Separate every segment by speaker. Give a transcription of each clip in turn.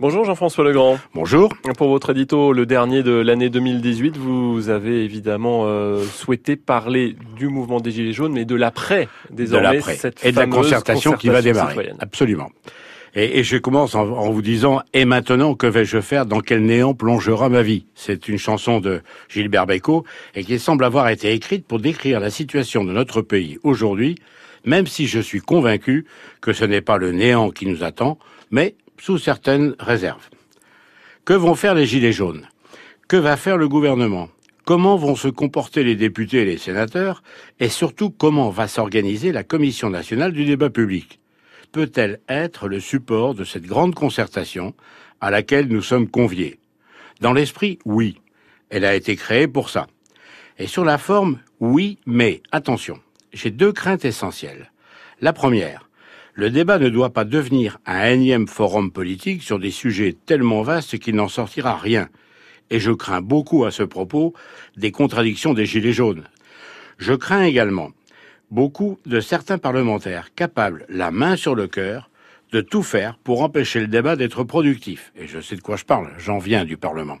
Speaker 1: Bonjour Jean-François Legrand.
Speaker 2: Bonjour.
Speaker 1: Pour votre édito, le dernier de l'année 2018, vous avez évidemment euh, souhaité parler du mouvement des Gilets jaunes, mais de l'après, désormais,
Speaker 2: de cette et de la concertation, qui va démarrer. Absolument. Et, et, je commence en, en, vous disant Et maintenant, que vais-je faire? Dans quel néant plongera ma vie? C'est une chanson de Gilbert Bécaud et qui semble avoir été écrite pour décrire la situation de notre pays aujourd'hui, même si je suis convaincu que ce n'est pas le néant qui nous attend, mais sous certaines réserves. Que vont faire les Gilets jaunes? Que va faire le gouvernement? Comment vont se comporter les députés et les sénateurs? Et surtout, comment va s'organiser la Commission nationale du débat public? Peut-elle être le support de cette grande concertation à laquelle nous sommes conviés? Dans l'esprit, oui. Elle a été créée pour ça. Et sur la forme, oui, mais attention, j'ai deux craintes essentielles. La première, le débat ne doit pas devenir un énième forum politique sur des sujets tellement vastes qu'il n'en sortira rien. Et je crains beaucoup à ce propos des contradictions des Gilets jaunes. Je crains également beaucoup de certains parlementaires capables, la main sur le cœur, de tout faire pour empêcher le débat d'être productif. Et je sais de quoi je parle, j'en viens du Parlement.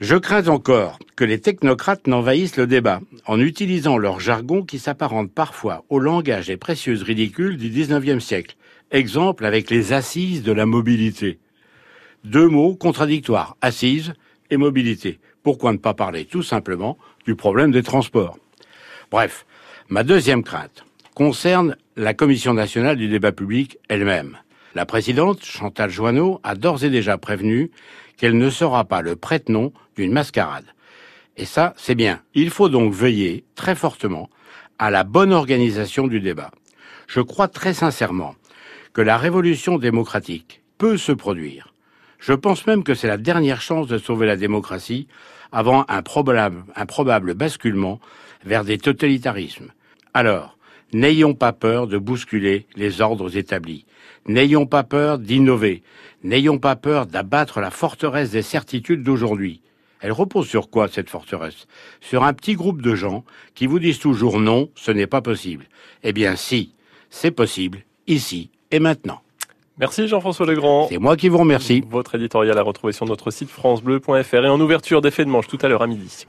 Speaker 2: Je crains encore que les technocrates n'envahissent le débat en utilisant leur jargon qui s'apparente parfois au langage des précieuses ridicules du XIXe siècle. Exemple avec les assises de la mobilité. Deux mots contradictoires, assises et mobilité. Pourquoi ne pas parler tout simplement du problème des transports? Bref, ma deuxième crainte concerne la Commission nationale du débat public elle-même. La présidente, Chantal Joanneau, a d'ores et déjà prévenu qu'elle ne sera pas le prête-nom d'une mascarade. Et ça, c'est bien. Il faut donc veiller très fortement à la bonne organisation du débat. Je crois très sincèrement que la révolution démocratique peut se produire. Je pense même que c'est la dernière chance de sauver la démocratie avant un probable, un probable basculement vers des totalitarismes. Alors, N'ayons pas peur de bousculer les ordres établis. N'ayons pas peur d'innover. N'ayons pas peur d'abattre la forteresse des certitudes d'aujourd'hui. Elle repose sur quoi cette forteresse? Sur un petit groupe de gens qui vous disent toujours non, ce n'est pas possible. Eh bien si, c'est possible, ici et maintenant.
Speaker 1: Merci Jean-François Legrand.
Speaker 2: C'est moi qui vous remercie.
Speaker 1: Votre éditorial à retrouver sur notre site francebleu.fr et en ouverture d'effet de manche tout à l'heure à midi.